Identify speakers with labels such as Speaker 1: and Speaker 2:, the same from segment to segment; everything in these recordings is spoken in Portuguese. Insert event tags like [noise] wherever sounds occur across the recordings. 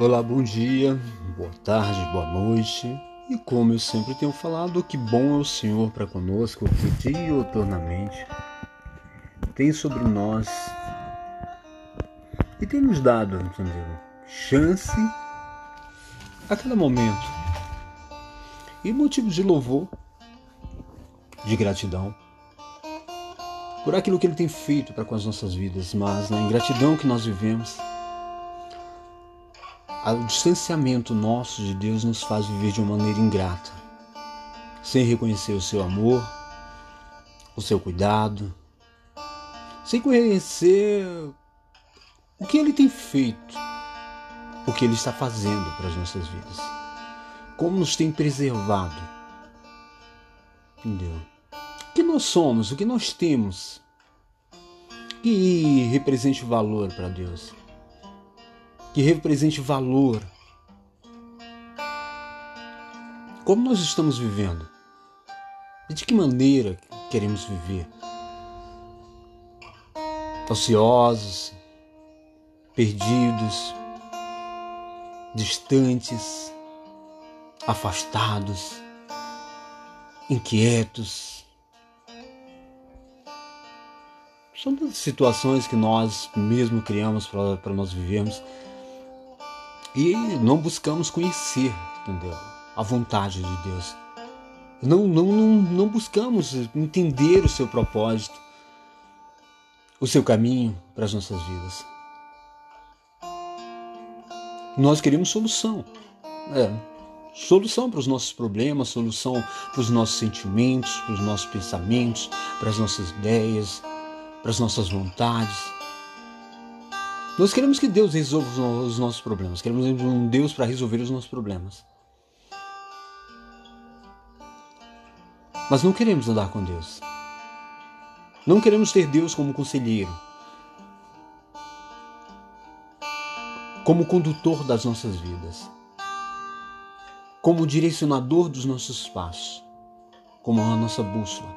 Speaker 1: Olá, bom dia, boa tarde, boa noite. E como eu sempre tenho falado, que bom é o Senhor para conosco, que dioturnamente tem sobre nós e tem nos dado, entendeu? Chance a cada momento. E motivo de louvor, de gratidão por aquilo que Ele tem feito para com as nossas vidas, mas na ingratidão que nós vivemos o distanciamento nosso de Deus nos faz viver de uma maneira ingrata, sem reconhecer o seu amor, o seu cuidado, sem conhecer o que ele tem feito, o que ele está fazendo para as nossas vidas, como nos tem preservado. Entendeu? O que nós somos, o que nós temos, que represente valor para Deus que represente valor. Como nós estamos vivendo? E de que maneira queremos viver? Ociosos, perdidos, distantes, afastados, inquietos. São situações que nós mesmo criamos para nós vivermos e não buscamos conhecer, entendeu? A vontade de Deus. Não, não, não, não buscamos entender o seu propósito, o seu caminho para as nossas vidas. Nós queremos solução. É, solução para os nossos problemas, solução para os nossos sentimentos, para os nossos pensamentos, para as nossas ideias, para as nossas vontades. Nós queremos que Deus resolva os nossos problemas, queremos um Deus para resolver os nossos problemas. Mas não queremos andar com Deus. Não queremos ter Deus como conselheiro, como condutor das nossas vidas, como direcionador dos nossos passos, como a nossa bússola.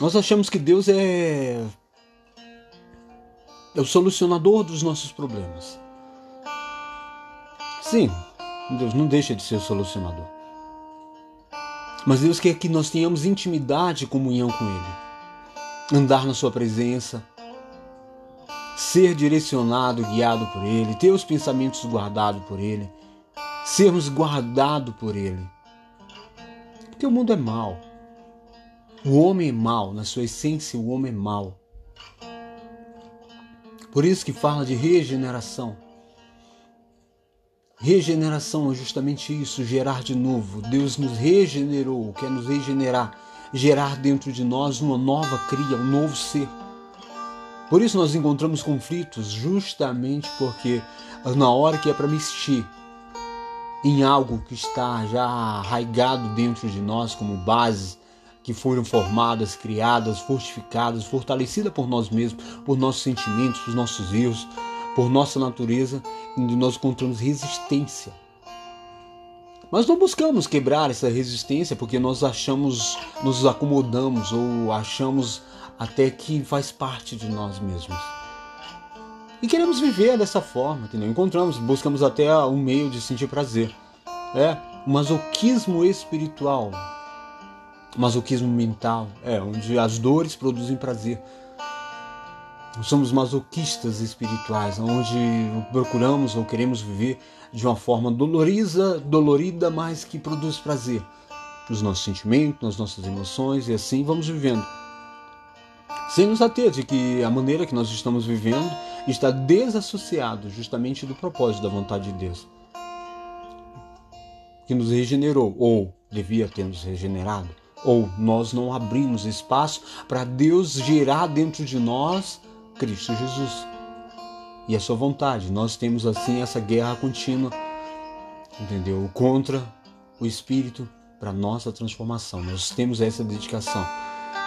Speaker 1: Nós achamos que Deus é é o solucionador dos nossos problemas. Sim, Deus não deixa de ser o solucionador. Mas Deus quer que nós tenhamos intimidade e comunhão com Ele. Andar na Sua presença, ser direcionado, guiado por Ele, ter os pensamentos guardados por Ele, sermos guardados por Ele. Porque o mundo é mau. O homem é mau, na sua essência, o homem é mau. Por isso que fala de regeneração. Regeneração é justamente isso, gerar de novo. Deus nos regenerou, quer nos regenerar, gerar dentro de nós uma nova cria, um novo ser. Por isso nós encontramos conflitos, justamente porque na hora que é para mexer em algo que está já arraigado dentro de nós como base, que foram formadas, criadas, fortificadas, fortalecidas por nós mesmos, por nossos sentimentos, por nossos erros, por nossa natureza, onde nós encontramos resistência. Mas não buscamos quebrar essa resistência porque nós achamos, nos acomodamos ou achamos até que faz parte de nós mesmos. E queremos viver dessa forma, entendeu? Encontramos, buscamos até um meio de sentir prazer. É, o masoquismo espiritual, masoquismo mental, é, onde as dores produzem prazer. Somos masoquistas espirituais, onde procuramos ou queremos viver de uma forma dolorida, dolorida, mas que produz prazer nos nossos sentimentos, nas nossas emoções e assim vamos vivendo. Sem nos ater de que a maneira que nós estamos vivendo está desassociado justamente do propósito da vontade de Deus, que nos regenerou ou devia ter nos regenerado ou nós não abrimos espaço para Deus gerar dentro de nós Cristo Jesus e a sua vontade. Nós temos assim essa guerra contínua, entendeu? Contra o Espírito para nossa transformação. Nós temos essa dedicação.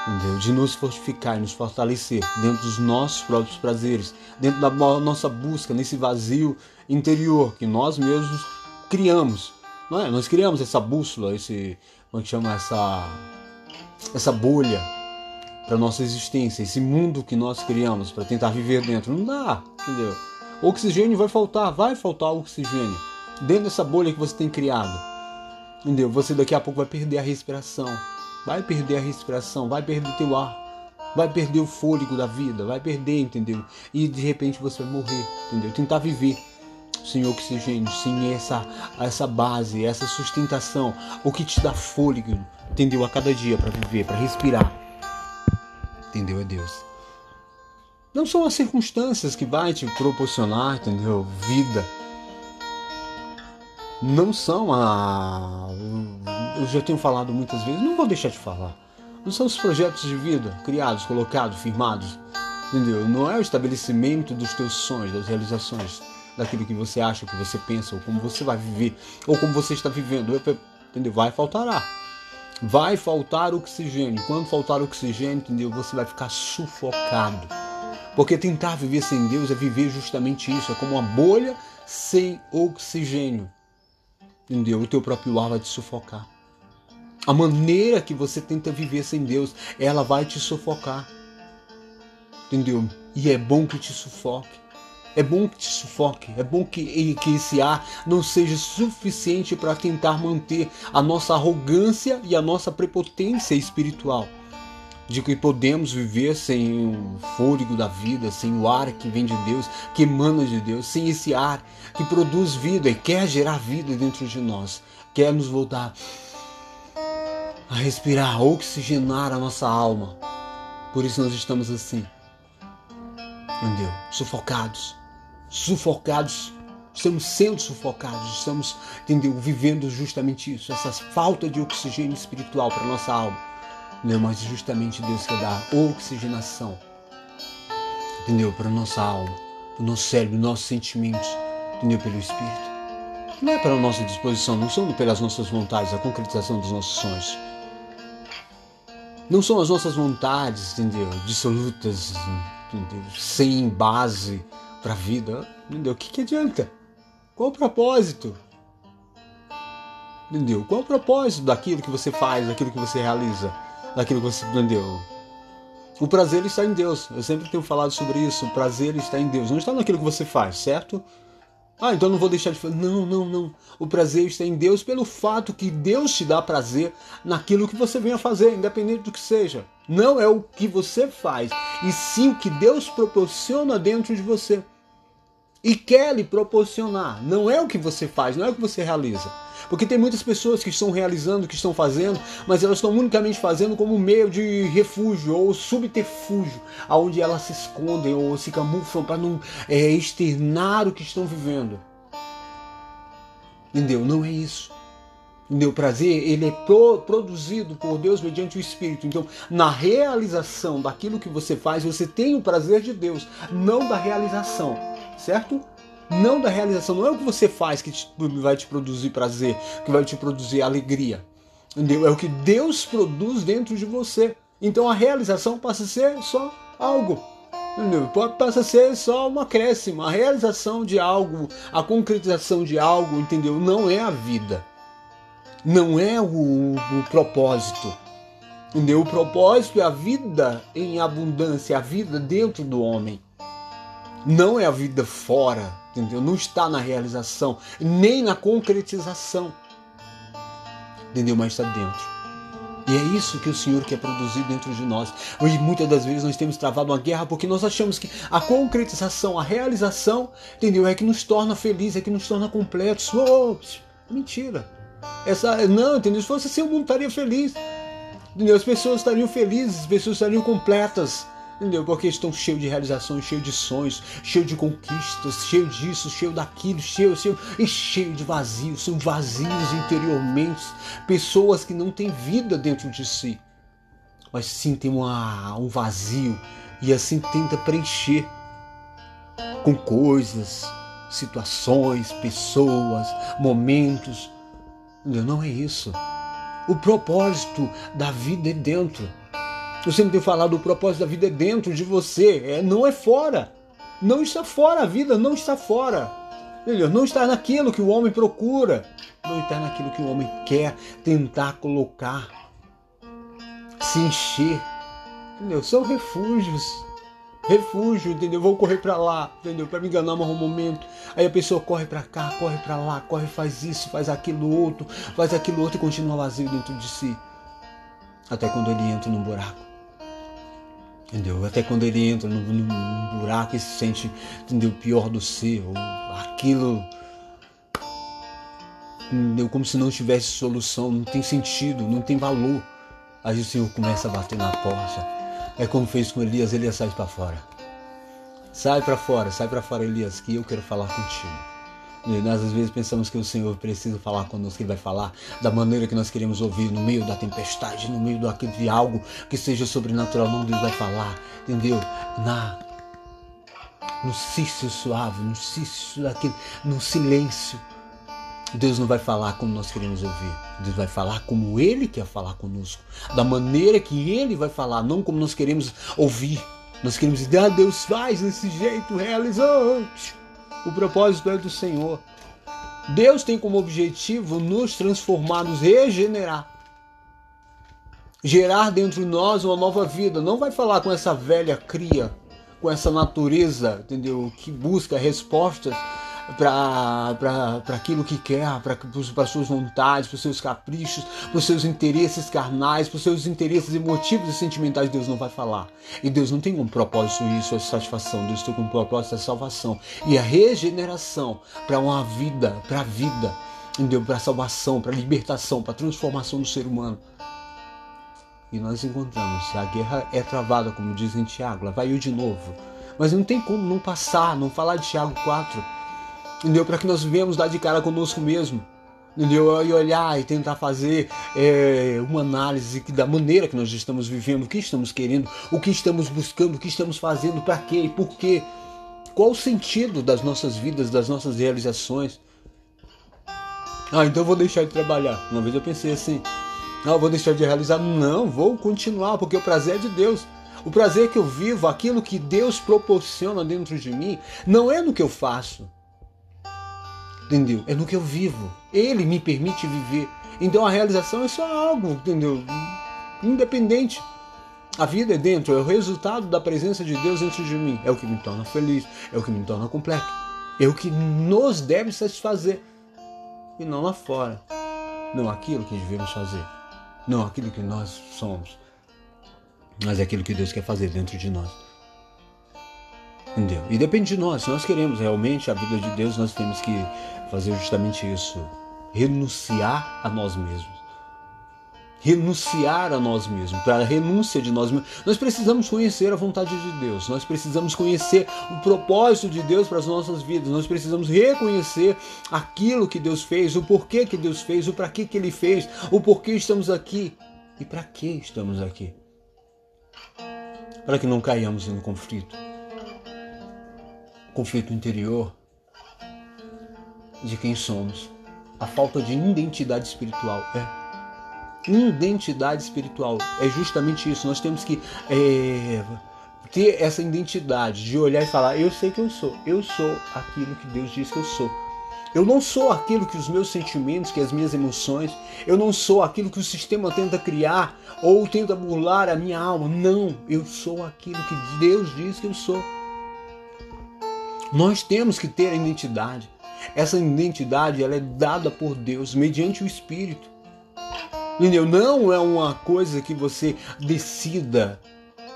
Speaker 1: Entendeu? De nos fortificar e nos fortalecer dentro dos nossos próprios prazeres, dentro da nossa busca, nesse vazio interior que nós mesmos criamos. Não é? Nós criamos essa bússola, esse, como é que chama essa essa bolha para nossa existência, esse mundo que nós criamos para tentar viver dentro. Não dá, entendeu? oxigênio vai faltar, vai faltar oxigênio dentro dessa bolha que você tem criado. Entendeu? Você daqui a pouco vai perder a respiração. Vai perder a respiração, vai perder teu ar, vai perder o fôlego da vida, vai perder, entendeu? E de repente você vai morrer, entendeu? Tentar viver sem oxigênio, sem essa, essa base, essa sustentação, o que te dá fôlego, entendeu? A cada dia para viver, para respirar. Entendeu? É Deus. Não são as circunstâncias que vai te proporcionar, entendeu? Vida. Não são a. Eu já tenho falado muitas vezes, não vou deixar de falar. Não são os projetos de vida criados, colocados, firmados. Entendeu? Não é o estabelecimento dos teus sonhos, das realizações, daquilo que você acha, que você pensa, ou como você vai viver, ou como você está vivendo. Entendeu? Vai faltar ar. Vai faltar oxigênio. Quando faltar oxigênio, entendeu? Você vai ficar sufocado. Porque tentar viver sem Deus é viver justamente isso. É como uma bolha sem oxigênio. Entendeu? O teu próprio ar vai te sufocar. A maneira que você tenta viver sem Deus, ela vai te sufocar. Entendeu? E é bom que te sufoque. É bom que te sufoque, é bom que, que esse ar não seja suficiente para tentar manter a nossa arrogância e a nossa prepotência espiritual. De que podemos viver sem o fôlego da vida, sem o ar que vem de Deus, que emana de Deus, sem esse ar que produz vida e quer gerar vida dentro de nós, quer nos voltar a respirar, a oxigenar a nossa alma. Por isso nós estamos assim, entendeu? Sufocados, sufocados, estamos sendo sufocados, estamos, entendeu, vivendo justamente isso, essa falta de oxigênio espiritual para nossa alma. Entendeu? Mas justamente Deus quer dar oxigenação, entendeu, para nossa alma, para o nosso cérebro, nossos sentimentos, entendeu, pelo Espírito. Não é pela nossa disposição, não são pelas nossas vontades, a concretização dos nossos sonhos. Não são as nossas vontades, entendeu? Dissolutas, entendeu? Sem base, para a vida, entendeu? O que, que adianta? Qual o propósito? Entendeu? Qual o propósito daquilo que você faz, daquilo que você realiza, daquilo que você entendeu? O prazer está em Deus. Eu sempre tenho falado sobre isso. O prazer está em Deus. Não está naquilo que você faz, certo? Ah, então não vou deixar de fazer. Não, não, não. O prazer está em Deus pelo fato que Deus te dá prazer naquilo que você venha fazer, independente do que seja. Não é o que você faz, e sim o que Deus proporciona dentro de você. E quer lhe proporcionar. Não é o que você faz, não é o que você realiza. Porque tem muitas pessoas que estão realizando, que estão fazendo, mas elas estão unicamente fazendo como meio de refúgio ou subterfúgio, aonde elas se escondem ou se camuflam para não é, externar o que estão vivendo. Entendeu? Não é isso. Entendeu? O prazer, ele é pro, produzido por Deus mediante o Espírito. Então, na realização daquilo que você faz, você tem o prazer de Deus, não da realização, certo? não da realização. Não é o que você faz que te, vai te produzir prazer, que vai te produzir alegria. Entendeu? É o que Deus produz dentro de você. Então a realização passa a ser só algo. Entendeu? Passa a ser só uma acréscimo. A realização de algo, a concretização de algo, entendeu? Não é a vida. Não é o, o propósito. Entendeu? O propósito é a vida em abundância, a vida dentro do homem. Não é a vida fora entendeu? Não está na realização, nem na concretização, entendeu? Mas está dentro. E é isso que o Senhor quer produzir dentro de nós. Hoje, muitas das vezes, nós temos travado uma guerra porque nós achamos que a concretização, a realização, entendeu? É que nos torna felizes, é que nos torna completos. Oh, mentira. Essa, não, entendeu? Se fosse assim, o mundo estaria feliz. Entendeu? As pessoas estariam felizes, as pessoas estariam completas. Entendeu? Porque estão cheios de realizações, cheios de sonhos, cheios de conquistas, cheios disso, cheio daquilo, cheio, cheio e cheio de vazios. São vazios interiormente. Pessoas que não têm vida dentro de si, mas sim tem uma, um vazio e assim tenta preencher com coisas, situações, pessoas, momentos. Não é isso. O propósito da vida é dentro. Eu sempre tenho falado, o propósito da vida é dentro de você, é, não é fora. Não está fora, a vida não está fora. Entendeu? Não está naquilo que o homem procura, não está naquilo que o homem quer tentar colocar, se encher. Entendeu? São refúgios. refúgio, entendeu? Vou correr para lá, entendeu? Para me enganar um momento. Aí a pessoa corre para cá, corre para lá, corre, faz isso, faz aquilo outro, faz aquilo outro e continua vazio dentro de si. Até quando ele entra num buraco. Entendeu? Até quando ele entra num, num buraco e se sente, entendeu? Pior do ser, ou aquilo entendeu? como se não tivesse solução, não tem sentido, não tem valor. Aí o Senhor começa a bater na porta. É como fez com Elias, Elias sai para fora. Sai para fora, sai para fora, Elias, que eu quero falar contigo. E nós às vezes pensamos que o Senhor precisa falar conosco, que vai falar da maneira que nós queremos ouvir, no meio da tempestade, no meio de algo que seja sobrenatural. Não, Deus vai falar, entendeu? Na no cício suave, no cício daquele, no silêncio. Deus não vai falar como nós queremos ouvir. Deus vai falar como Ele quer falar conosco. Da maneira que Ele vai falar, não como nós queremos ouvir. Nós queremos dizer, ah, Deus faz desse jeito, realizou. O propósito é do Senhor. Deus tem como objetivo nos transformar, nos regenerar. Gerar dentro de nós uma nova vida. Não vai falar com essa velha cria, com essa natureza, entendeu? Que busca respostas para aquilo que quer, para as suas vontades, para os seus caprichos, para os seus interesses carnais, para os seus interesses emotivos e sentimentais, Deus não vai falar. E Deus não tem como propósito isso, a satisfação, Deus tem como propósito a salvação e a regeneração para uma vida, para a vida? Para a salvação, para a libertação, para a transformação do ser humano. E nós encontramos, a guerra é travada, como diz em Tiago, lá vai eu de novo. Mas não tem como não passar, não falar de Tiago 4 entendeu? Para que nós vivemos dar de cara conosco mesmo, entendeu? E olhar e tentar fazer é, uma análise da maneira que nós estamos vivendo, o que estamos querendo, o que estamos buscando, o que estamos fazendo, para quê e por quê. Qual o sentido das nossas vidas, das nossas realizações? Ah, então eu vou deixar de trabalhar. Uma vez eu pensei assim, ah, eu vou deixar de realizar. Não, vou continuar, porque o prazer é de Deus. O prazer que eu vivo, aquilo que Deus proporciona dentro de mim, não é no que eu faço, entendeu? É no que eu vivo. Ele me permite viver. Então a realização é só algo, entendeu? Independente. A vida é dentro, é o resultado da presença de Deus dentro de mim. É o que me torna feliz, é o que me torna completo. É o que nos deve satisfazer. E não lá fora. Não aquilo que devemos fazer. Não aquilo que nós somos. Mas é aquilo que Deus quer fazer dentro de nós. Entendeu? E depende de nós. Se nós queremos realmente a vida de Deus, nós temos que fazer justamente isso. Renunciar a nós mesmos. Renunciar a nós mesmos, para a renúncia de nós mesmos. Nós precisamos conhecer a vontade de Deus, nós precisamos conhecer o propósito de Deus para as nossas vidas, nós precisamos reconhecer aquilo que Deus fez, o porquê que Deus fez, o para que, que Ele fez, o porquê estamos aqui e para que estamos aqui. Para que não caiamos em um conflito conflito interior de quem somos. A falta de identidade espiritual. É. Identidade espiritual. É justamente isso. Nós temos que é, ter essa identidade de olhar e falar: eu sei que eu sou. Eu sou aquilo que Deus diz que eu sou. Eu não sou aquilo que os meus sentimentos, que as minhas emoções, eu não sou aquilo que o sistema tenta criar ou tenta burlar a minha alma. Não, eu sou aquilo que Deus diz que eu sou. Nós temos que ter a identidade. Essa identidade ela é dada por Deus mediante o Espírito. Entendeu? Não é uma coisa que você decida.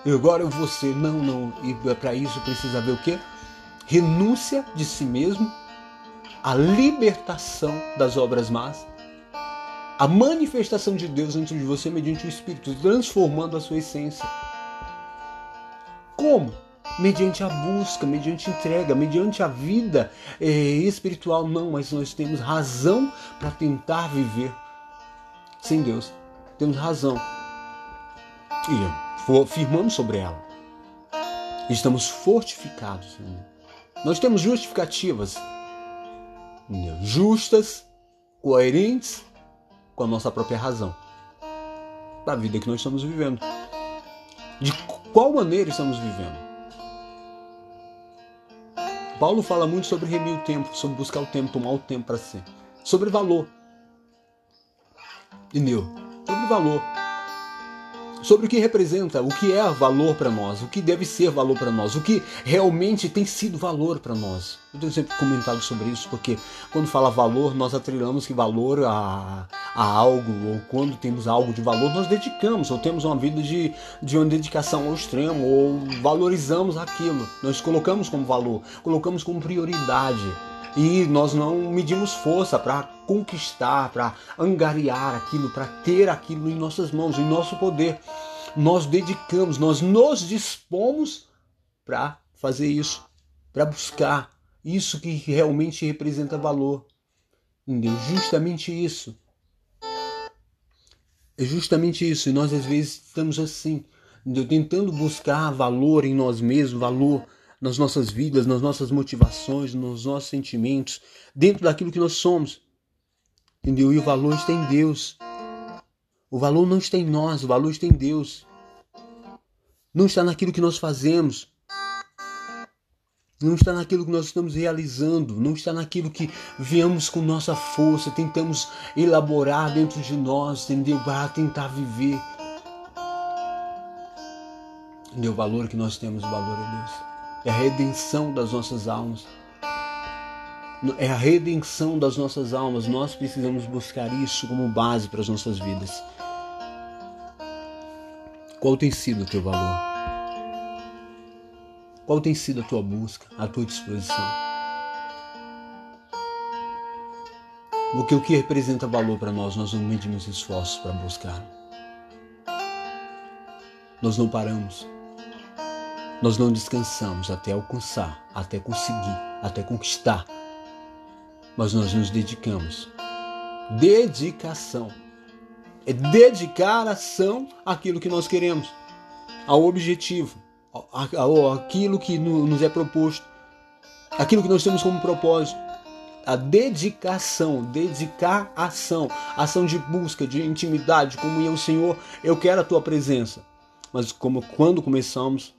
Speaker 1: Agora ser. Não, não. E para isso precisa haver o quê? Renúncia de si mesmo, a libertação das obras más, a manifestação de Deus dentro de você mediante o Espírito, transformando a sua essência. Como? Mediante a busca, mediante a entrega, mediante a vida é, espiritual, não, mas nós temos razão para tentar viver sem Deus. Temos razão. E firmamos sobre ela. Estamos fortificados. Nós temos justificativas justas, coerentes com a nossa própria razão da vida que nós estamos vivendo. De qual maneira estamos vivendo? Paulo fala muito sobre remir o tempo, sobre buscar o tempo, tomar o tempo para si. Sobre valor. Entendeu? Sobre valor. sobre o que representa, o que é valor para nós, o que deve ser valor para nós, o que realmente tem sido valor para nós. Eu tenho sempre comentado sobre isso, porque quando fala valor, nós atrelamos que valor a, a algo, ou quando temos algo de valor, nós dedicamos, ou temos uma vida de, de uma dedicação ao extremo, ou valorizamos aquilo, nós colocamos como valor, colocamos como prioridade e nós não medimos força para conquistar, para angariar aquilo, para ter aquilo em nossas mãos, em nosso poder. Nós dedicamos, nós nos dispomos para fazer isso, para buscar isso que realmente representa valor. Entendeu? Justamente isso. É justamente isso. E nós às vezes estamos assim, entendeu? tentando buscar valor em nós mesmos, valor nas nossas vidas, nas nossas motivações, nos nossos sentimentos, dentro daquilo que nós somos. Entendeu? E o valor está em Deus. O valor não está em nós, o valor está em Deus. Não está naquilo que nós fazemos. Não está naquilo que nós estamos realizando, não está naquilo que viemos com nossa força, tentamos elaborar dentro de nós, entendeu? Para tentar viver. Entendeu? O valor que nós temos, o valor é Deus é a redenção das nossas almas. É a redenção das nossas almas. Nós precisamos buscar isso como base para as nossas vidas. Qual tem sido o teu valor? Qual tem sido a tua busca, a tua disposição? Porque o que representa valor para nós, nós não medimos esforços para buscar. Nós não paramos. Nós não descansamos até alcançar, até conseguir, até conquistar. Mas nós nos dedicamos. Dedicação. É dedicar ação àquilo que nós queremos, ao objetivo, aquilo que nos é proposto, aquilo que nós temos como propósito. A dedicação, dedicar ação, ação de busca, de intimidade, comunhão, Senhor, eu quero a tua presença. Mas como quando começamos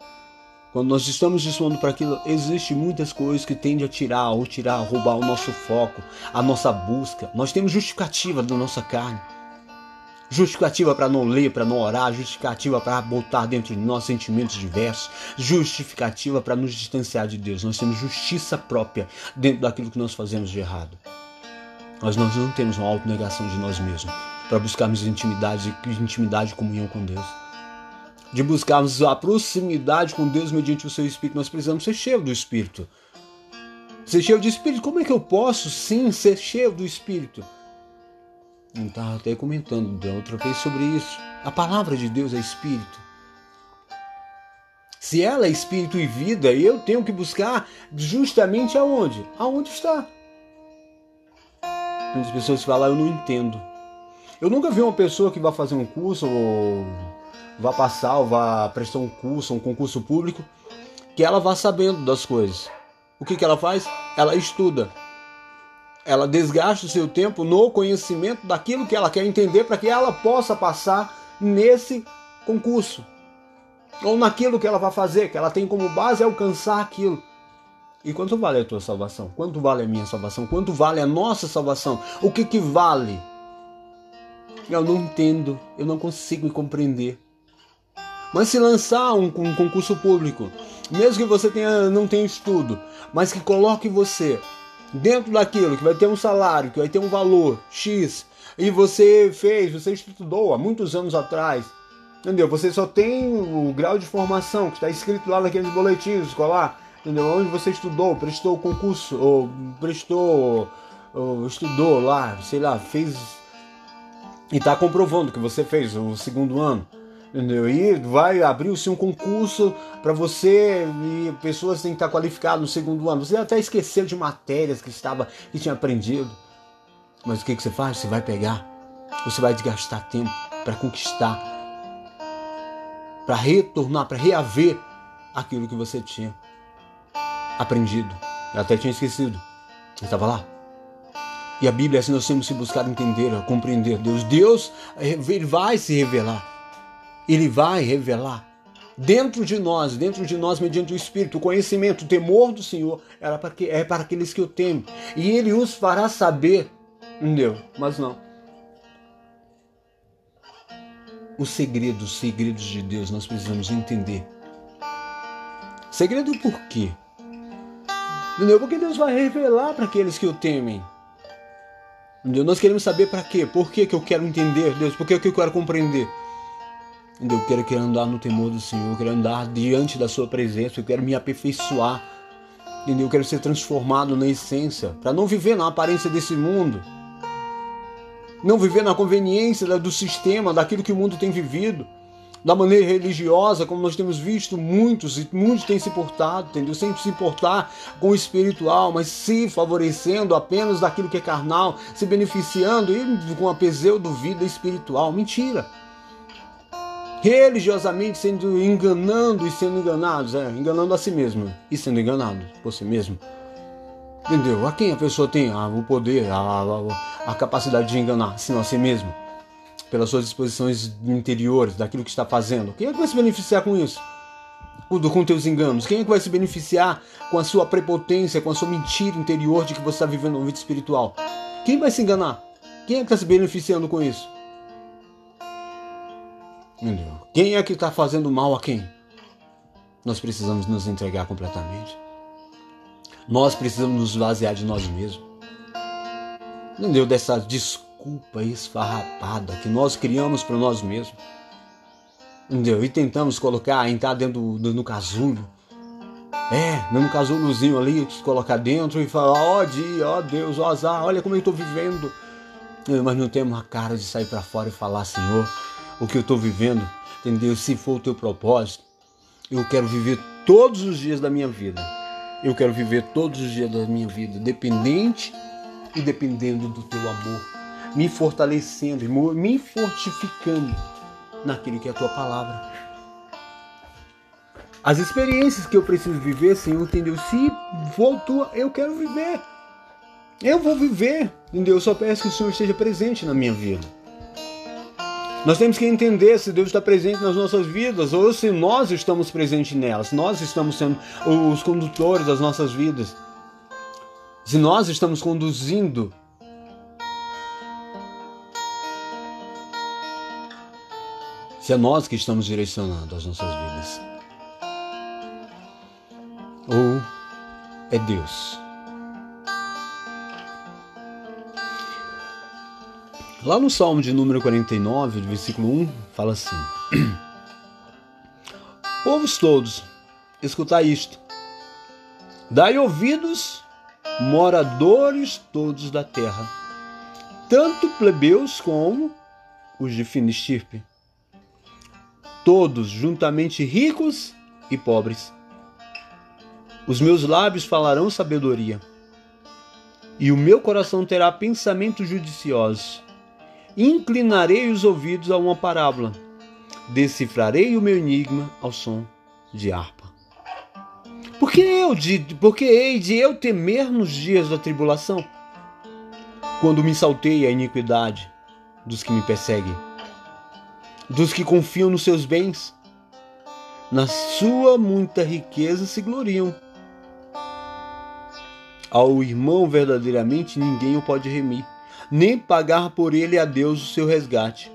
Speaker 1: quando nós estamos disponindo para aquilo, existe muitas coisas que tendem a tirar, ou tirar, roubar o nosso foco, a nossa busca. Nós temos justificativa da nossa carne. Justificativa para não ler, para não orar, justificativa para botar dentro de nós sentimentos diversos, justificativa para nos distanciar de Deus. Nós temos justiça própria dentro daquilo que nós fazemos de errado. Mas nós não temos uma autonegação de nós mesmos para buscarmos intimidade, intimidade e comunhão com Deus de buscarmos a proximidade com Deus mediante o seu Espírito, nós precisamos ser cheios do Espírito. Ser cheio do Espírito, como é que eu posso sim ser cheio do Espírito? Não estava até comentando da outra vez sobre isso. A palavra de Deus é Espírito. Se ela é Espírito e vida, eu tenho que buscar justamente aonde? Aonde está? As pessoas falam, eu não entendo. Eu nunca vi uma pessoa que vai fazer um curso ou vá passar ou vá prestar um curso, um concurso público, que ela vá sabendo das coisas. O que, que ela faz? Ela estuda. Ela desgasta o seu tempo no conhecimento daquilo que ela quer entender para que ela possa passar nesse concurso. Ou naquilo que ela vai fazer, que ela tem como base alcançar aquilo. E quanto vale a tua salvação? Quanto vale a minha salvação? Quanto vale a nossa salvação? O que que vale? Eu não entendo, eu não consigo compreender. Mas se lançar um, um concurso público, mesmo que você tenha, não tenha estudo, mas que coloque você dentro daquilo, que vai ter um salário, que vai ter um valor X, e você fez, você estudou há muitos anos atrás, entendeu? Você só tem o grau de formação que está escrito lá naqueles boletins escolar, entendeu? Onde você estudou, prestou concurso, ou prestou, ou estudou lá, sei lá, fez e está comprovando que você fez o segundo ano. Entendeu? E vai abrir-se um concurso para você e pessoas têm que estar qualificadas no segundo ano. Você até esqueceu de matérias que estava que tinha aprendido. Mas o que, que você faz? Você vai pegar, você vai desgastar tempo para conquistar, para retornar, para reaver aquilo que você tinha aprendido. Eu até tinha esquecido. Estava lá. E a Bíblia, assim nós temos que buscar entender, compreender Deus. Deus ele vai se revelar. Ele vai revelar dentro de nós, dentro de nós, mediante o Espírito, o conhecimento, o temor do Senhor era para que, é para aqueles que o temem. E Ele os fará saber. Entendeu? Mas não. os segredos, os segredos de Deus, nós precisamos entender. Segredo por quê? Entendeu? Porque Deus vai revelar para aqueles que o temem. Entendeu? Nós queremos saber para quê? Por que, que eu quero entender, Deus? Por que, que eu quero compreender? Eu quero, quero andar no temor do Senhor, eu quero andar diante da Sua presença, eu quero me aperfeiçoar. Entendeu? Eu quero ser transformado na essência, para não viver na aparência desse mundo. Não viver na conveniência do sistema, daquilo que o mundo tem vivido da maneira religiosa, como nós temos visto muitos, e muitos têm se portado, entendeu? Sem se importar com o espiritual, mas se favorecendo apenas daquilo que é carnal, se beneficiando e com a pseudo vida espiritual. Mentira! Religiosamente sendo enganando e sendo enganados, é, enganando a si mesmo e sendo enganado por si mesmo. Entendeu? A quem a pessoa tem ah, o poder, a, a, a capacidade de enganar, senão a si mesmo? pelas suas disposições interiores, daquilo que está fazendo. Quem é que vai se beneficiar com isso? Com teus enganos? Quem é que vai se beneficiar com a sua prepotência, com a sua mentira interior de que você está vivendo uma vida espiritual? Quem vai se enganar? Quem é que está se beneficiando com isso? Entendeu? Quem é que está fazendo mal a quem? Nós precisamos nos entregar completamente. Nós precisamos nos vaziar de nós mesmos. Entendeu? Dessa desculpa culpa esfarrapada que nós criamos para nós mesmos. Entendeu? E tentamos colocar, entrar dentro do, no casulo. É, no casulozinho ali, colocar dentro e falar, ó oh, dia, ó oh, Deus, ó oh, azar, olha como eu estou vivendo. Mas não temos a cara de sair para fora e falar, Senhor, o que eu estou vivendo, entendeu? Se for o teu propósito, eu quero viver todos os dias da minha vida. Eu quero viver todos os dias da minha vida, dependente e dependendo do teu amor me fortalecendo, me fortificando naquilo que é a tua palavra. As experiências que eu preciso viver, Senhor, entendeu? Se voltou, eu quero viver. Eu vou viver, entendeu? Eu só peço que o Senhor esteja presente na minha vida. Nós temos que entender se Deus está presente nas nossas vidas ou se nós estamos presentes nelas. Nós estamos sendo os condutores das nossas vidas. Se nós estamos conduzindo se é nós que estamos direcionando as nossas vidas. Ou é Deus. Lá no Salmo de número 49, versículo 1, fala assim: [clears throat] Povos todos, escutai isto. Dai ouvidos, moradores todos da terra, tanto plebeus como os de fina estirpe todos juntamente ricos e pobres. Os meus lábios falarão sabedoria, e o meu coração terá pensamentos judiciosos. Inclinarei os ouvidos a uma parábola, decifrarei o meu enigma ao som de harpa. Porque eu de, porque hei de eu temer nos dias da tribulação, quando me saltei a iniquidade dos que me perseguem dos que confiam nos seus bens. Na sua muita riqueza se gloriam. Ao irmão verdadeiramente ninguém o pode remir, nem pagar por ele a Deus o seu resgate,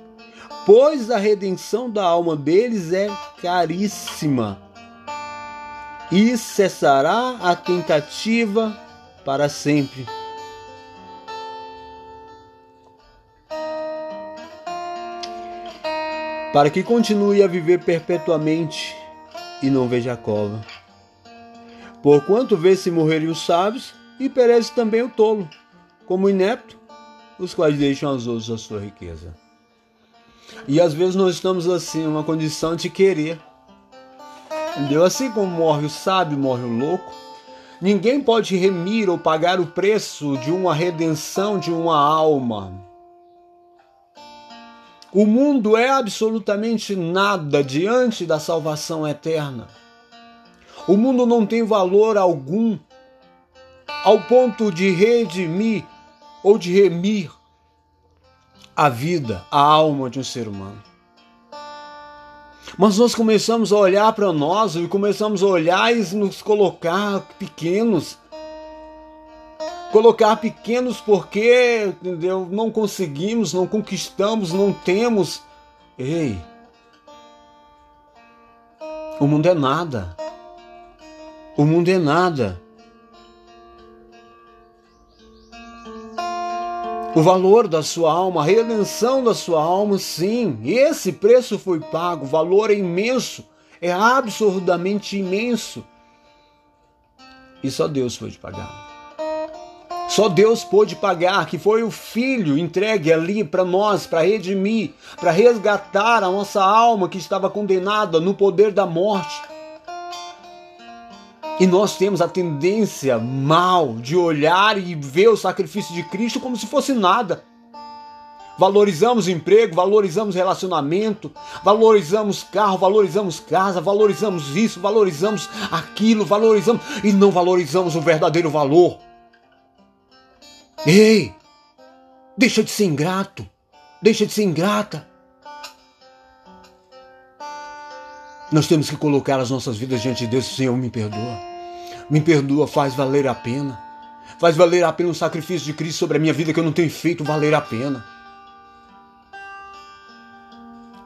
Speaker 1: pois a redenção da alma deles é caríssima. E cessará a tentativa para sempre. para que continue a viver perpetuamente e não veja a cova. Porquanto vê-se morrerem os sábios e perece também o tolo, como inepto, os quais deixam aos outros a sua riqueza. E às vezes nós estamos assim, uma condição de querer. Entendeu? Assim como morre o sábio, morre o louco. Ninguém pode remir ou pagar o preço de uma redenção de uma alma. O mundo é absolutamente nada diante da salvação eterna. O mundo não tem valor algum ao ponto de redimir ou de remir a vida, a alma de um ser humano. Mas nós começamos a olhar para nós e começamos a olhar e nos colocar pequenos colocar pequenos porque entendeu? não conseguimos, não conquistamos, não temos Ei, o mundo é nada. O mundo é nada. O valor da sua alma, a redenção da sua alma, sim, esse preço foi pago, o valor é imenso, é absurdamente imenso. E só Deus pode pagar. Só Deus pôde pagar, que foi o Filho entregue ali para nós, para redimir, para resgatar a nossa alma que estava condenada no poder da morte. E nós temos a tendência mal de olhar e ver o sacrifício de Cristo como se fosse nada. Valorizamos emprego, valorizamos relacionamento, valorizamos carro, valorizamos casa, valorizamos isso, valorizamos aquilo, valorizamos e não valorizamos o verdadeiro valor Ei! Deixa de ser ingrato. Deixa de ser ingrata. Nós temos que colocar as nossas vidas diante de Deus. Senhor, me perdoa. Me perdoa, faz valer a pena. Faz valer a pena o sacrifício de Cristo sobre a minha vida que eu não tenho feito valer a pena.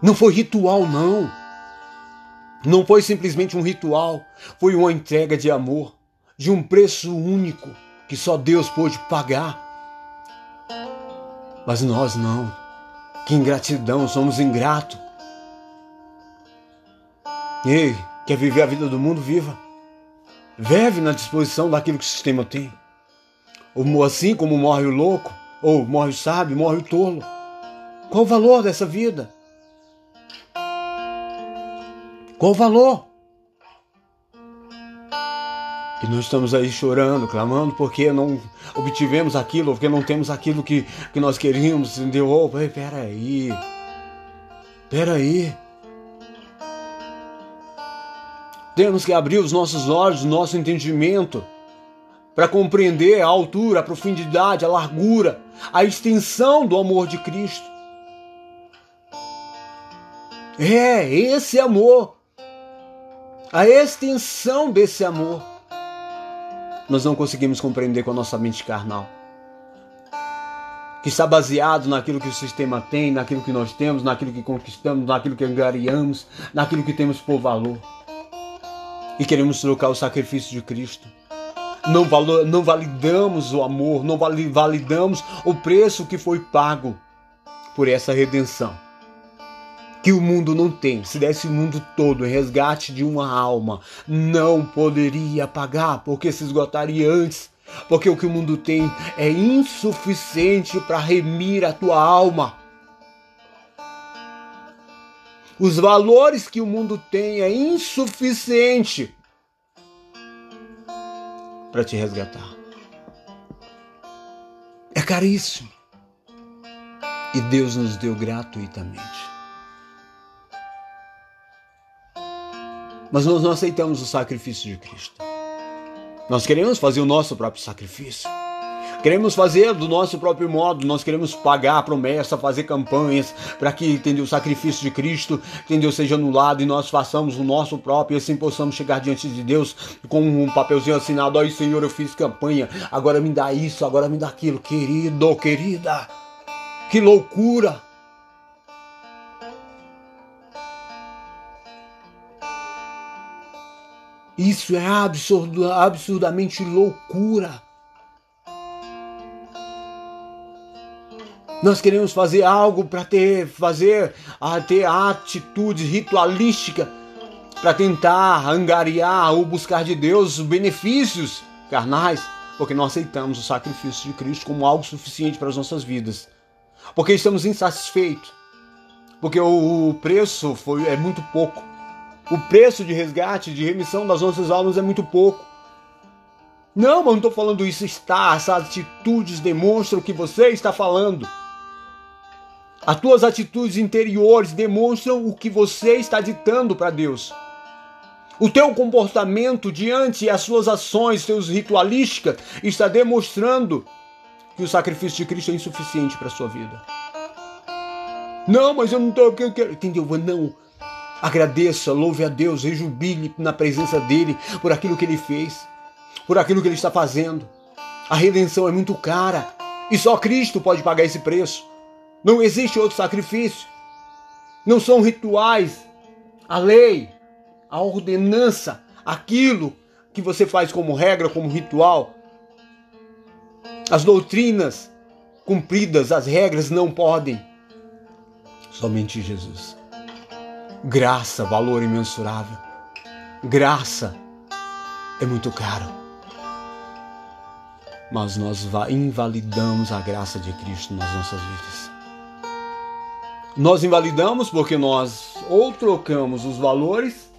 Speaker 1: Não foi ritual, não. Não foi simplesmente um ritual. Foi uma entrega de amor, de um preço único que só Deus pôde pagar. Mas nós não. Que ingratidão, somos ingratos. Ei, quer viver a vida do mundo? Viva. Vive na disposição daquilo que o sistema tem. Ou assim como morre o louco, ou morre o sábio, morre o tolo. Qual o valor dessa vida? Qual o valor? E nós estamos aí chorando, clamando, porque não obtivemos aquilo, porque não temos aquilo que, que nós queríamos, entendeu? Oh, peraí. Peraí. Temos que abrir os nossos olhos, nosso entendimento, para compreender a altura, a profundidade, a largura, a extensão do amor de Cristo. É, esse amor, a extensão desse amor nós não conseguimos compreender com a nossa mente carnal. Que está baseado naquilo que o sistema tem, naquilo que nós temos, naquilo que conquistamos, naquilo que angariamos, naquilo que temos por valor. E queremos trocar o sacrifício de Cristo. Não, não validamos o amor, não validamos o preço que foi pago por essa redenção que o mundo não tem. Se desse o mundo todo em resgate de uma alma, não poderia pagar, porque se esgotaria antes. Porque o que o mundo tem é insuficiente para remir a tua alma. Os valores que o mundo tem é insuficiente para te resgatar. É caríssimo. E Deus nos deu gratuitamente. Mas nós não aceitamos o sacrifício de Cristo. Nós queremos fazer o nosso próprio sacrifício. Queremos fazer do nosso próprio modo, nós queremos pagar a promessa, fazer campanhas para que, entendeu, o sacrifício de Cristo, entendeu, seja anulado e nós façamos o nosso próprio e assim possamos chegar diante de Deus com um papelzinho assinado, aí Senhor, eu fiz campanha, agora me dá isso, agora me dá aquilo, querido, querida. Que loucura! Isso é absurdo, absurdamente loucura. Nós queremos fazer algo para ter fazer ter atitudes ritualística para tentar angariar ou buscar de Deus os benefícios carnais, porque não aceitamos o sacrifício de Cristo como algo suficiente para as nossas vidas. Porque estamos insatisfeitos. Porque o preço foi é muito pouco. O preço de resgate, de remissão das nossas almas é muito pouco. Não, mas não estou falando isso. Está, essas atitudes demonstram o que você está falando. As tuas atitudes interiores demonstram o que você está ditando para Deus. O teu comportamento diante as suas ações, seus ritualísticas, está demonstrando que o sacrifício de Cristo é insuficiente para a sua vida. Não, mas eu não estou. Entendeu? Não. Agradeça, louve a Deus, rejubile na presença dele por aquilo que ele fez, por aquilo que ele está fazendo. A redenção é muito cara e só Cristo pode pagar esse preço. Não existe outro sacrifício. Não são rituais, a lei, a ordenança, aquilo que você faz como regra, como ritual. As doutrinas cumpridas, as regras não podem. Somente Jesus. Graça, valor imensurável. Graça é muito caro. Mas nós invalidamos a graça de Cristo nas nossas vidas. Nós invalidamos porque nós ou trocamos os valores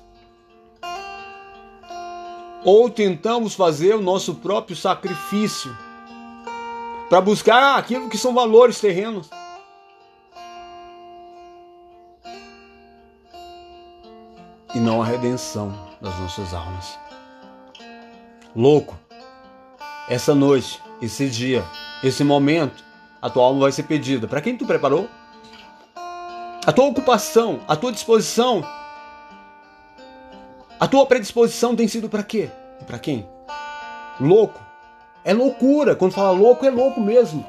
Speaker 1: ou tentamos fazer o nosso próprio sacrifício para buscar aquilo que são valores terrenos. E não a redenção das nossas almas. Louco, essa noite, esse dia, esse momento, a tua alma vai ser pedida. Para quem tu preparou? A tua ocupação, a tua disposição, a tua predisposição tem sido para quê? Para quem? Louco. É loucura. Quando fala louco, é louco mesmo.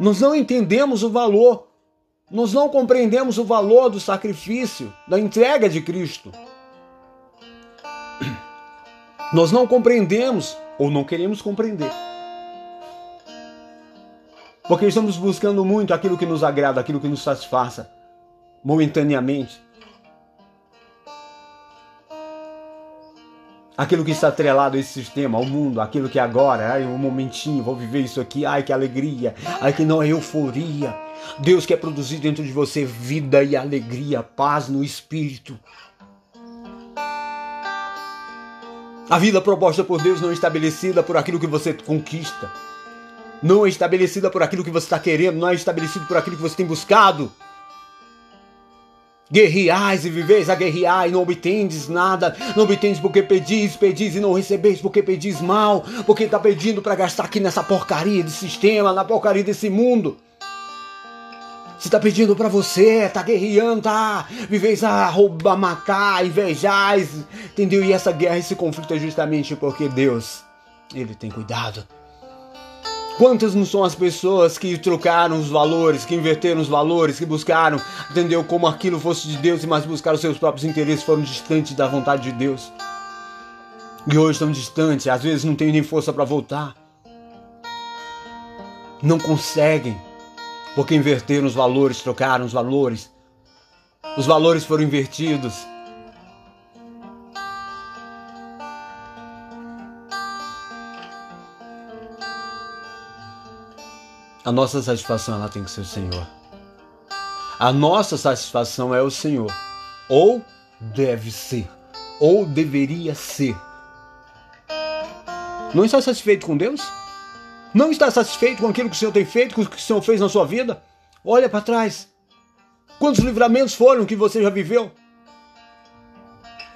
Speaker 1: Nós não entendemos o valor. Nós não compreendemos o valor do sacrifício, da entrega de Cristo. Nós não compreendemos ou não queremos compreender. Porque estamos buscando muito aquilo que nos agrada, aquilo que nos satisfaça momentaneamente. Aquilo que está atrelado a esse sistema, ao mundo, aquilo que agora, ai, um momentinho, vou viver isso aqui, ai que alegria, ai que não é euforia. Deus quer produzir dentro de você vida e alegria, paz no espírito. A vida proposta por Deus não é estabelecida por aquilo que você conquista não é estabelecida por aquilo que você está querendo, não é estabelecido por aquilo que você tem buscado. Guerreais e viveis a guerrear e não obtendes nada, não obtendes porque pedis, pedis e não recebeis porque pedis mal, porque está pedindo para gastar aqui nessa porcaria de sistema, na porcaria desse mundo. Se está pedindo para você, está guerreando, tá? Viveis a roubar, matar, invejais, entendeu? E essa guerra, esse conflito é justamente porque Deus, Ele tem cuidado Quantas não são as pessoas que trocaram os valores, que inverteram os valores, que buscaram, entendeu, como aquilo fosse de Deus, mas buscaram seus próprios interesses, foram distantes da vontade de Deus. E hoje estão distantes, às vezes não têm nem força para voltar. Não conseguem, porque inverteram os valores, trocaram os valores. Os valores foram invertidos. A nossa satisfação ela tem que ser o Senhor. A nossa satisfação é o Senhor. Ou deve ser, ou deveria ser. Não está satisfeito com Deus? Não está satisfeito com aquilo que o Senhor tem feito, com o que o Senhor fez na sua vida? Olha para trás. Quantos livramentos foram que você já viveu?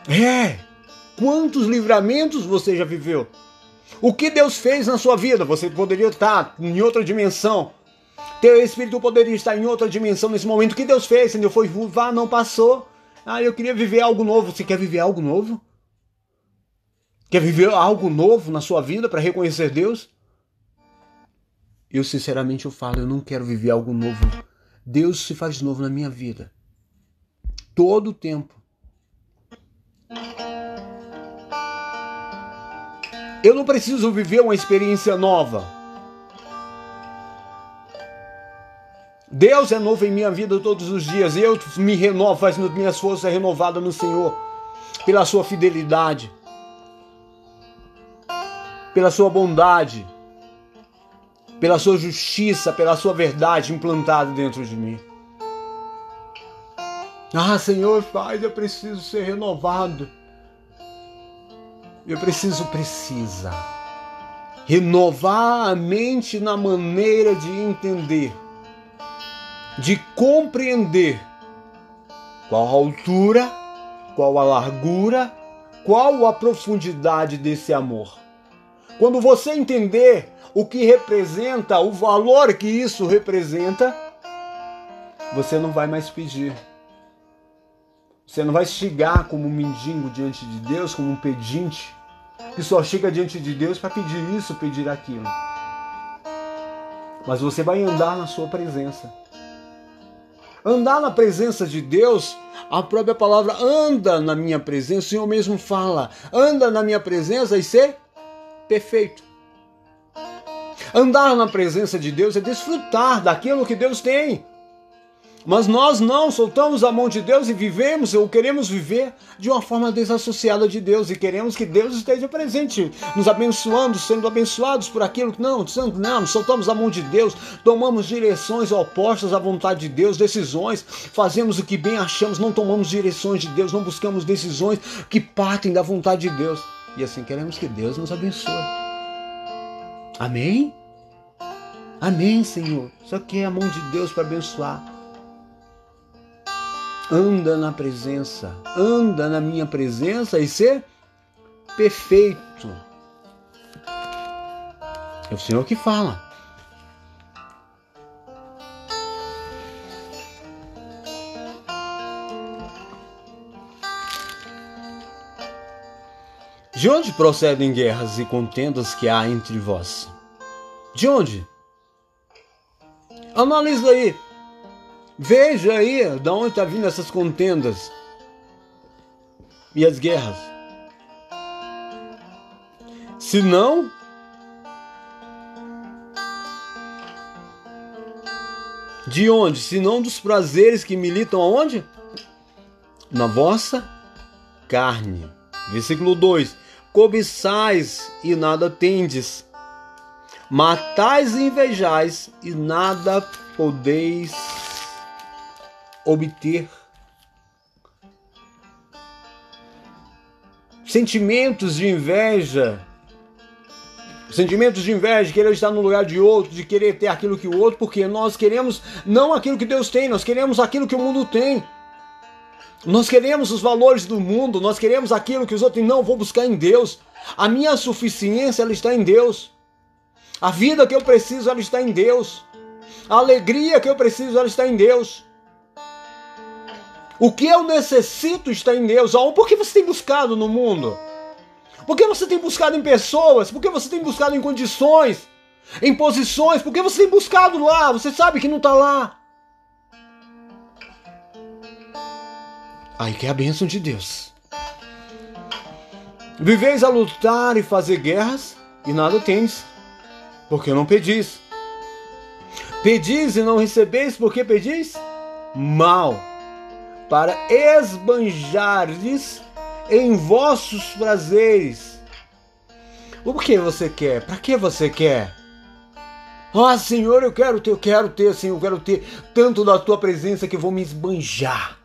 Speaker 1: É. Quantos livramentos você já viveu? O que Deus fez na sua vida? Você poderia estar em outra dimensão. Teu espírito poderia estar em outra dimensão nesse momento. O que Deus fez? Entendeu? Foi vá, não passou. Ah, eu queria viver algo novo. Você quer viver algo novo? Quer viver algo novo na sua vida para reconhecer Deus? Eu sinceramente eu falo, eu não quero viver algo novo. Deus se faz novo na minha vida. Todo o tempo. Eu não preciso viver uma experiência nova. Deus é novo em minha vida todos os dias. Eu me renovo, faz minhas forças renovadas no Senhor, pela sua fidelidade, pela sua bondade, pela sua justiça, pela sua verdade implantada dentro de mim. Ah, Senhor, faz, eu preciso ser renovado. Eu preciso, precisa renovar a mente na maneira de entender, de compreender qual a altura, qual a largura, qual a profundidade desse amor. Quando você entender o que representa, o valor que isso representa, você não vai mais pedir. Você não vai chegar como um mendigo diante de Deus, como um pedinte que só chega diante de Deus para pedir isso, pedir aquilo. Mas você vai andar na sua presença. Andar na presença de Deus, a própria palavra anda na minha presença, o Senhor mesmo fala, anda na minha presença e ser perfeito. Andar na presença de Deus é desfrutar daquilo que Deus tem. Mas nós não soltamos a mão de Deus e vivemos ou queremos viver de uma forma desassociada de Deus e queremos que Deus esteja presente, nos abençoando, sendo abençoados por aquilo que não, não, soltamos a mão de Deus, tomamos direções opostas à vontade de Deus, decisões, fazemos o que bem achamos, não tomamos direções de Deus, não buscamos decisões que partem da vontade de Deus. E assim queremos que Deus nos abençoe. Amém? Amém, Senhor. Só que é a mão de Deus para abençoar. Anda na presença, anda na minha presença e ser perfeito. É o Senhor que fala. De onde procedem guerras e contendas que há entre vós? De onde? Analisa aí. Veja aí de onde está vindo essas contendas e as guerras. Se não, de onde? Se não dos prazeres que militam aonde? Na vossa carne. Versículo 2: Cobiçais e nada tendes, matais e invejais e nada podeis obter. Sentimentos de inveja, sentimentos de inveja, de querer estar no lugar de outro, de querer ter aquilo que o outro, porque nós queremos não aquilo que Deus tem, nós queremos aquilo que o mundo tem. Nós queremos os valores do mundo, nós queremos aquilo que os outros não vou buscar em Deus. A minha suficiência ela está em Deus. A vida que eu preciso ela está em Deus. A alegria que eu preciso ela está em Deus. O que eu necessito está em Deus. Por que você tem buscado no mundo? Por que você tem buscado em pessoas? Por que você tem buscado em condições? Em posições? Por que você tem buscado lá? Você sabe que não está lá. Aí que é a bênção de Deus. Viveis a lutar e fazer guerras e nada tens, porque não pedis. Pedis e não recebeis, porque pedis mal para esbanjardes em vossos prazeres. O que você quer? Para que você quer? Ah, Senhor, eu quero ter, eu quero ter, Senhor, eu quero ter tanto da tua presença que vou me esbanjar.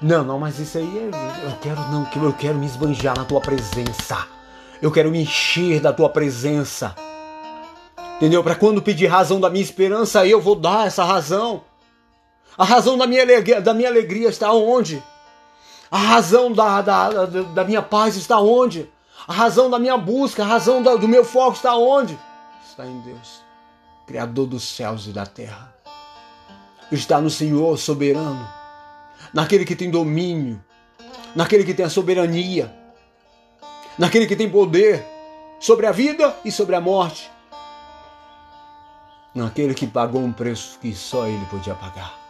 Speaker 1: Não, não, mas isso aí é, eu quero não, eu quero me esbanjar na tua presença. Eu quero me encher da tua presença. Entendeu? Para quando pedir razão da minha esperança, eu vou dar essa razão. A razão da minha alegria, da minha alegria está onde? A razão da, da, da, minha paz está onde? A razão da minha busca, a razão do meu foco está onde? Está em Deus, Criador dos céus e da terra. Está no Senhor soberano, naquele que tem domínio, naquele que tem a soberania, naquele que tem poder sobre a vida e sobre a morte, naquele que pagou um preço que só ele podia pagar.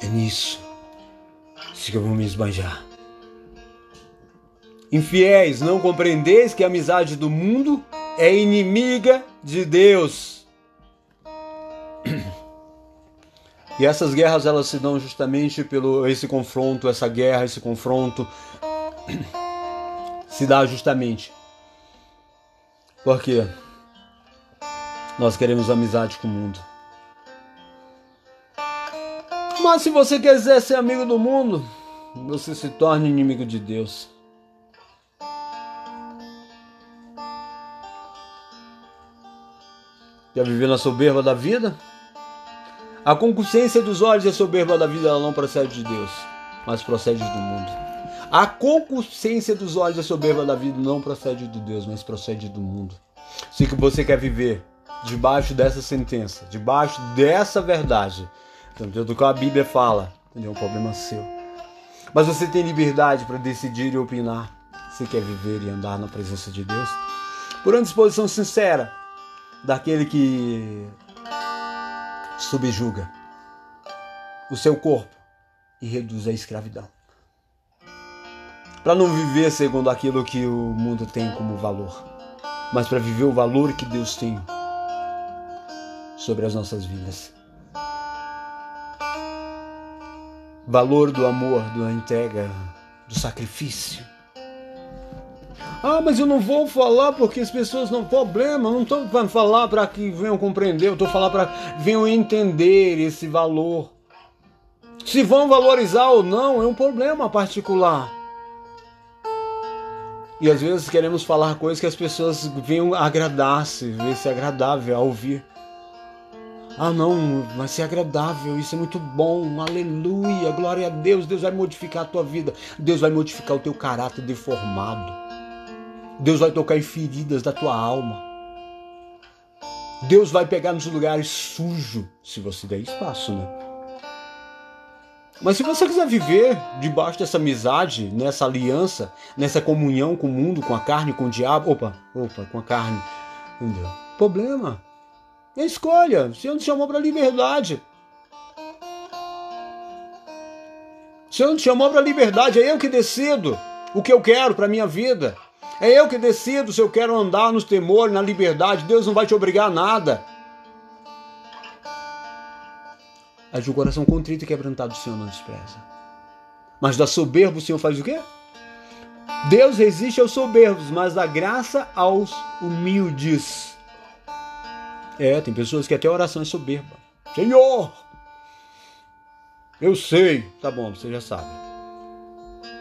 Speaker 1: É nisso que eu vou me esbanjar. Infiéis, não compreendeis que a amizade do mundo é inimiga de Deus. E essas guerras elas se dão justamente pelo esse confronto, essa guerra, esse confronto se dá justamente porque nós queremos amizade com o mundo. Mas se você quiser ser amigo do mundo, você se torna inimigo de Deus. Quer viver na soberba da vida? A concupiscência dos olhos e a soberba da vida não procede de Deus, mas procede do mundo. A concupiscência dos olhos e a soberba da vida não procede de Deus, mas procede do mundo. Se que você quer viver debaixo dessa sentença, debaixo dessa verdade, então, do que a Bíblia fala, é um problema seu. Mas você tem liberdade para decidir e opinar se quer viver e andar na presença de Deus. por uma disposição sincera daquele que subjuga o seu corpo e reduz a escravidão. Para não viver segundo aquilo que o mundo tem como valor, mas para viver o valor que Deus tem sobre as nossas vidas. Valor do amor, da entrega, do sacrifício. Ah, mas eu não vou falar porque as pessoas não problema, não estou para falar para que venham compreender, eu estou falando para venham entender esse valor. Se vão valorizar ou não é um problema particular. E às vezes queremos falar coisas que as pessoas venham agradar-se, ver-se agradável a ouvir. Ah, não, vai ser agradável, isso é muito bom, aleluia, glória a Deus, Deus vai modificar a tua vida, Deus vai modificar o teu caráter deformado, Deus vai tocar em feridas da tua alma, Deus vai pegar nos lugares sujos, se você der espaço, né? Mas se você quiser viver debaixo dessa amizade, nessa aliança, nessa comunhão com o mundo, com a carne, com o diabo, opa, opa, com a carne, entendeu? Problema. É escolha. O Senhor nos chamou para a liberdade. O Senhor nos chamou para a liberdade. É eu que decido o que eu quero para a minha vida. É eu que decido se eu quero andar nos temores, na liberdade. Deus não vai te obrigar a nada. Mas um coração contrito e quebrantado o Senhor não despreza. Mas da soberba o Senhor faz o quê? Deus resiste aos soberbos, mas dá graça aos humildes. É, tem pessoas que até a oração é soberba. Senhor, eu sei. Tá bom, você já sabe.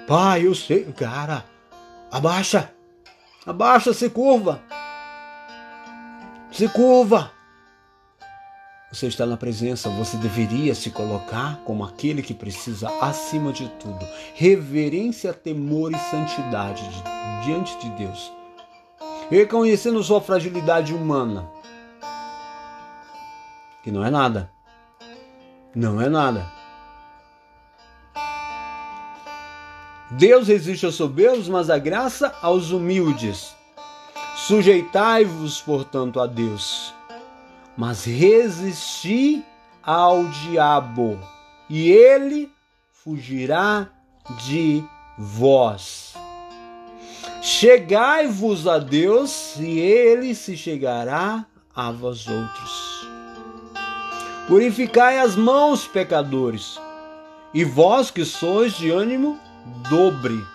Speaker 1: Pai, eu sei. Cara, abaixa. Abaixa, se curva. Se curva. Você está na presença, você deveria se colocar como aquele que precisa, acima de tudo, reverência, temor e santidade diante de Deus. Reconhecendo sua fragilidade humana, que não é nada. Não é nada. Deus resiste aos soberbos, mas a graça aos humildes. Sujeitai-vos, portanto, a Deus, mas resisti ao diabo, e ele fugirá de vós. Chegai-vos a Deus, e ele se chegará a vós outros. Purificai as mãos, pecadores, e vós que sois de ânimo dobre,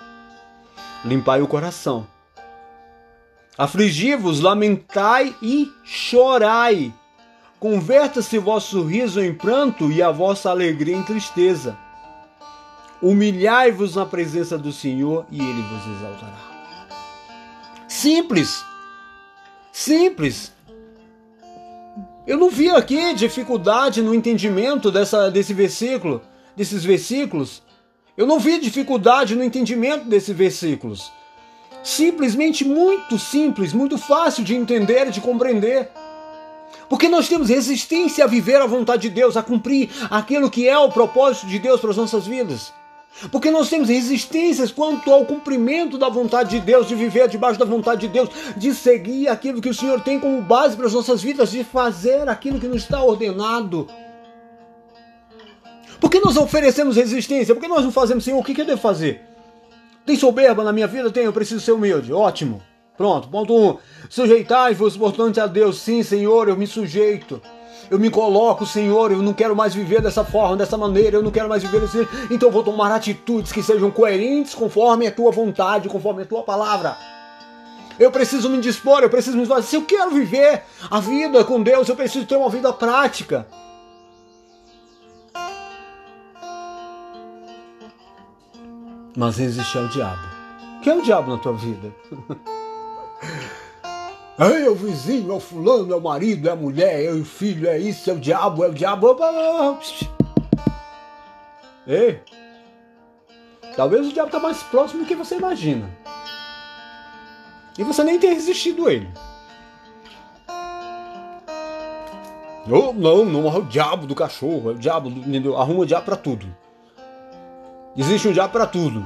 Speaker 1: limpai o coração. Afligi-vos, lamentai e chorai. Converta-se vosso riso em pranto e a vossa alegria em tristeza. Humilhai-vos na presença do Senhor e ele vos exaltará. Simples. Simples. Eu não vi aqui dificuldade no entendimento dessa, desse versículo, desses versículos. Eu não vi dificuldade no entendimento desses versículos. Simplesmente muito simples, muito fácil de entender e de compreender. Porque nós temos resistência a viver a vontade de Deus, a cumprir aquilo que é o propósito de Deus para as nossas vidas. Porque nós temos resistências quanto ao cumprimento da vontade de Deus, de viver debaixo da vontade de Deus, de seguir aquilo que o Senhor tem como base para as nossas vidas, de fazer aquilo que nos está ordenado. Por que nós oferecemos resistência? Por que nós não fazemos, Senhor, o que eu devo fazer? Tem soberba na minha vida? Tenho, eu preciso ser humilde. Ótimo. Pronto, ponto um. Sujeitai-vos, portanto, a Deus. Sim, Senhor, eu me sujeito eu me coloco, Senhor, eu não quero mais viver dessa forma, dessa maneira, eu não quero mais viver assim, então eu vou tomar atitudes que sejam coerentes conforme a tua vontade, conforme a tua palavra. Eu preciso me dispor, eu preciso me esvaziar. Se eu quero viver a vida com Deus, eu preciso ter uma vida prática. Mas resistir ao diabo. Quem é o diabo na tua vida? [laughs] É o vizinho, é o fulano, é o marido, é a mulher, é o filho, é isso, é o diabo, é o diabo. Ei, talvez o diabo está mais próximo do que você imagina. E você nem tem resistido a ele. Oh, não, não é o diabo do cachorro, é o diabo, do, entendeu? arruma o diabo para tudo. Existe um diabo para tudo.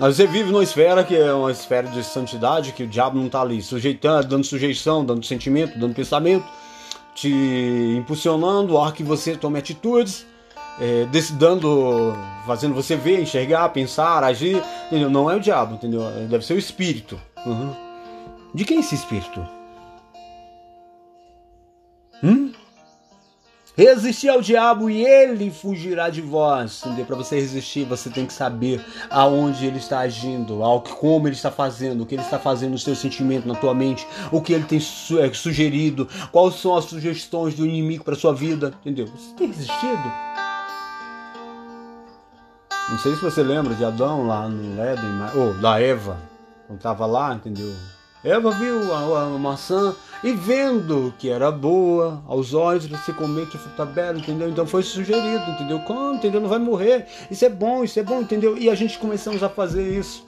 Speaker 1: Mas você vive numa esfera que é uma esfera de santidade, que o diabo não está ali sujeitando, dando sujeição, dando sentimento, dando pensamento, te impulsionando a que você tome atitudes, é, fazendo você ver, enxergar, pensar, agir. Entendeu? Não é o diabo, entendeu? Deve ser o espírito. Uhum. De quem é esse espírito? Hum? Resistir ao diabo e ele fugirá de vós. Entendeu? Para você resistir, você tem que saber aonde ele está agindo, ao como ele está fazendo, o que ele está fazendo no seu sentimento, na tua mente, o que ele tem é, sugerido, quais são as sugestões do inimigo para sua vida, entendeu? Você tem resistido? Não sei se você lembra de Adão lá no Éden, ou da Eva, quando estava lá, entendeu? Eva viu a, a, maçã e vendo que era boa aos olhos de se comer que fruta bela, entendeu? Então foi sugerido, entendeu? Como, entendeu? Não vai morrer. Isso é bom, isso é bom, entendeu? E a gente começamos a fazer isso.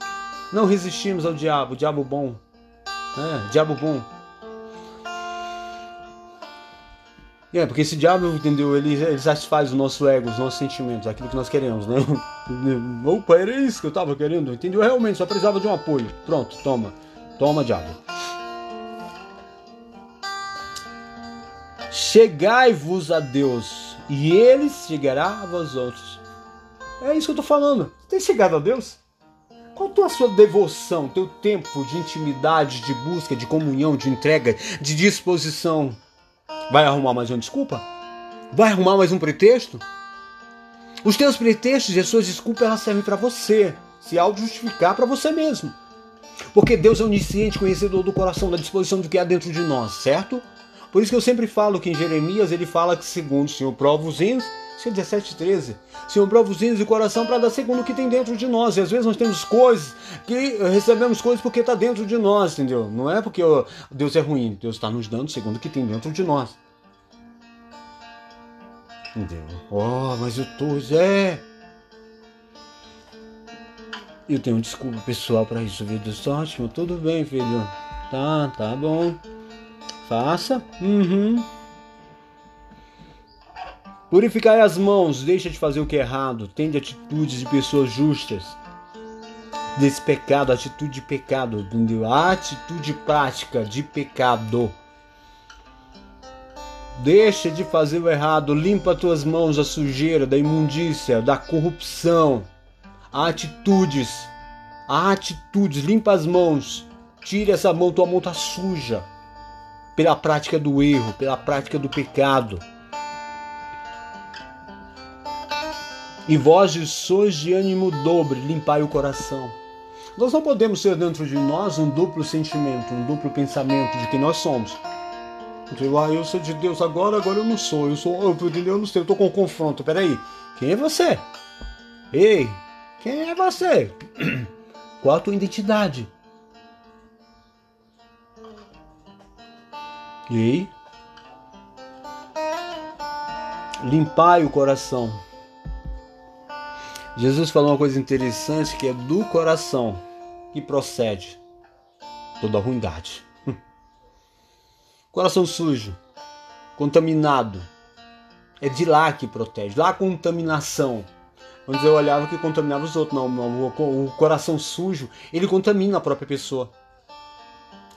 Speaker 1: Não resistimos ao diabo, diabo bom. É, diabo bom. É, porque esse diabo, entendeu? Ele, ele satisfaz o nosso ego, os nossos sentimentos, aquilo que nós queremos, né? [laughs] Opa, era isso que eu tava querendo, entendeu? Realmente, só precisava de um apoio. Pronto, toma. Toma, diabo. Chegai-vos a Deus, e ele chegará a vós outros. É isso que eu estou falando. Você tem chegado a Deus? Qual a sua devoção, teu tempo de intimidade, de busca, de comunhão, de entrega, de disposição? Vai arrumar mais uma desculpa? Vai arrumar mais um pretexto? Os teus pretextos e as suas desculpas elas servem para você se auto-justificar para você mesmo. Porque Deus é onisciente, conhecedor do coração, da disposição do que há dentro de nós, certo? Por isso que eu sempre falo que em Jeremias ele fala que segundo o Senhor prova os rins, 17, 13. Senhor, prova os rins e o coração para dar segundo o que tem dentro de nós. E às vezes nós temos coisas que recebemos coisas porque está dentro de nós, entendeu? Não é porque Deus é ruim, Deus está nos dando segundo o que tem dentro de nós. Entendeu? Oh, mas eu tô, Zé. Eu tenho desculpa pessoal para isso, viu? Ótimo, tudo bem, filho. Tá, tá bom. Faça. Uhum. Purificai as mãos, deixa de fazer o que é errado, tende atitudes de pessoas justas. Desse pecado, atitude de pecado, entendeu? atitude prática de pecado. Deixa de fazer o errado, limpa tuas mãos da sujeira, da imundícia, da corrupção atitudes. atitudes, limpa as mãos. Tire essa mão, tua mão está suja. Pela prática do erro, pela prática do pecado. E vós sois de ânimo dobre, limpai o coração. Nós não podemos ter dentro de nós um duplo sentimento, um duplo pensamento de quem nós somos. Tipo, ah, eu sou de Deus agora, agora eu não sou. Eu sou, eu, eu não sei, eu tô com um confronto. Peraí, quem é você? Ei, quem é você? [clears throat] Qual a tua identidade? E limpai o coração. Jesus falou uma coisa interessante que é do coração que procede toda a ruindade. Coração sujo, contaminado, é de lá que protege, lá a contaminação. Antes eu olhava que contaminava os outros. Não, o coração sujo, ele contamina a própria pessoa.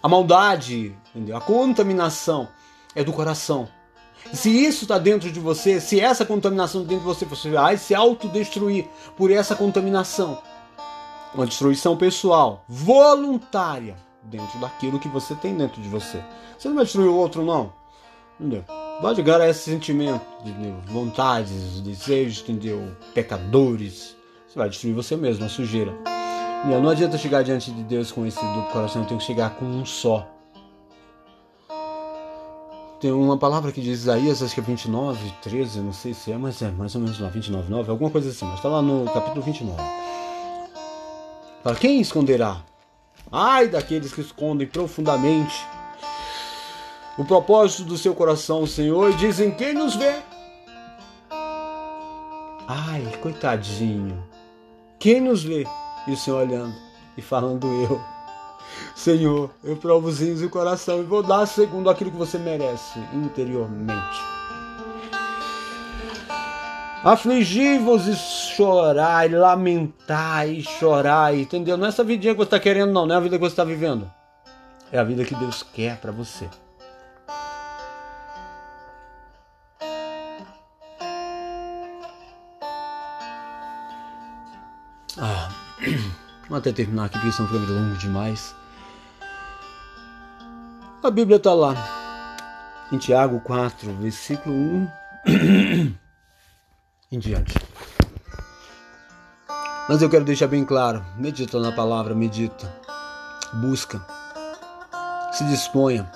Speaker 1: A maldade, entendeu? a contaminação é do coração. Se isso está dentro de você, se essa contaminação dentro de você, você vai se autodestruir por essa contaminação. Uma destruição pessoal, voluntária, dentro daquilo que você tem dentro de você. Você não vai destruir o outro, não. Entendeu? Vai ligar a esse sentimento, entendeu? vontades, desejos, entendeu? pecadores. Você vai destruir você mesmo, a sujeira. Entendeu? Não adianta chegar diante de Deus com esse duplo coração, tem que chegar com um só. Tem uma palavra que diz Isaías, acho que é 29, 13, não sei se é, mas é mais ou menos lá, 29, 9, alguma coisa assim, mas está lá no capítulo 29. Para quem esconderá? Ai daqueles que escondem profundamente o propósito do seu coração, Senhor, e dizem: Quem nos vê? Ai, coitadinho. Quem nos vê? E o Senhor olhando e falando eu. Senhor, eu provo os e o coração e vou dar segundo aquilo que você merece interiormente. Afligi-vos e chorai, lamentai chorai, entendeu? Não é essa vidinha que você está querendo, não, não é a vida que você está vivendo. É a vida que Deus quer para você. Ah, [clears throat] vamos até terminar aqui porque senão fica longo demais. A Bíblia está lá, em Tiago 4, versículo 1 [clears throat] em diante. Mas eu quero deixar bem claro: medita na palavra, medita, busca, se disponha,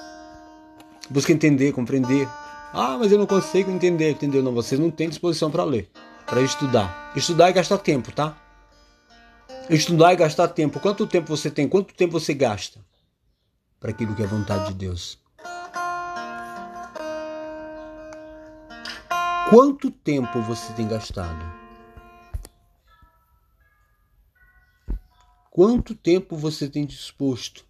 Speaker 1: busca entender, compreender. Ah, mas eu não consigo entender, entendeu? Não, você não tem disposição para ler, para estudar. Estudar é gastar tempo, tá? Estudar é gastar tempo. Quanto tempo você tem? Quanto tempo você gasta para aquilo que é vontade de Deus? Quanto tempo você tem gastado? Quanto tempo você tem disposto?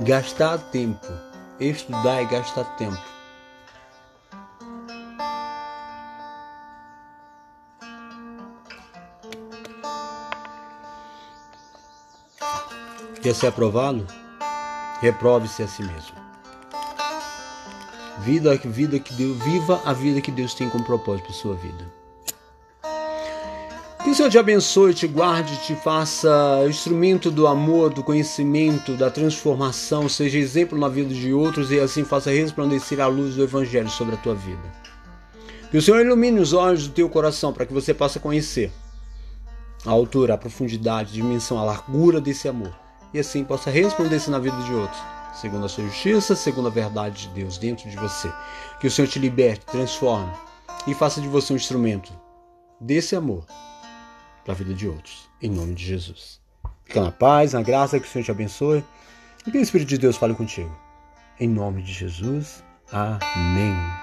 Speaker 1: Gastar tempo. Estudar é gastar tempo. Quer ser aprovado? Reprove-se a si mesmo. Vida, vida que Deus, viva a vida que Deus tem como propósito para sua vida. Que o Senhor te abençoe, te guarde, te faça instrumento do amor, do conhecimento, da transformação, seja exemplo na vida de outros e assim faça resplandecer a luz do Evangelho sobre a tua vida. Que o Senhor ilumine os olhos do teu coração para que você possa conhecer a altura, a profundidade, a dimensão, a largura desse amor e assim possa resplandecer na vida de outros, segundo a sua justiça, segundo a verdade de Deus dentro de você. Que o Senhor te liberte, transforme e faça de você um instrumento desse amor para a vida de outros, em nome de Jesus. Fica na paz, na graça, que o Senhor te abençoe e que o Espírito de Deus fale contigo. Em nome de Jesus. Amém.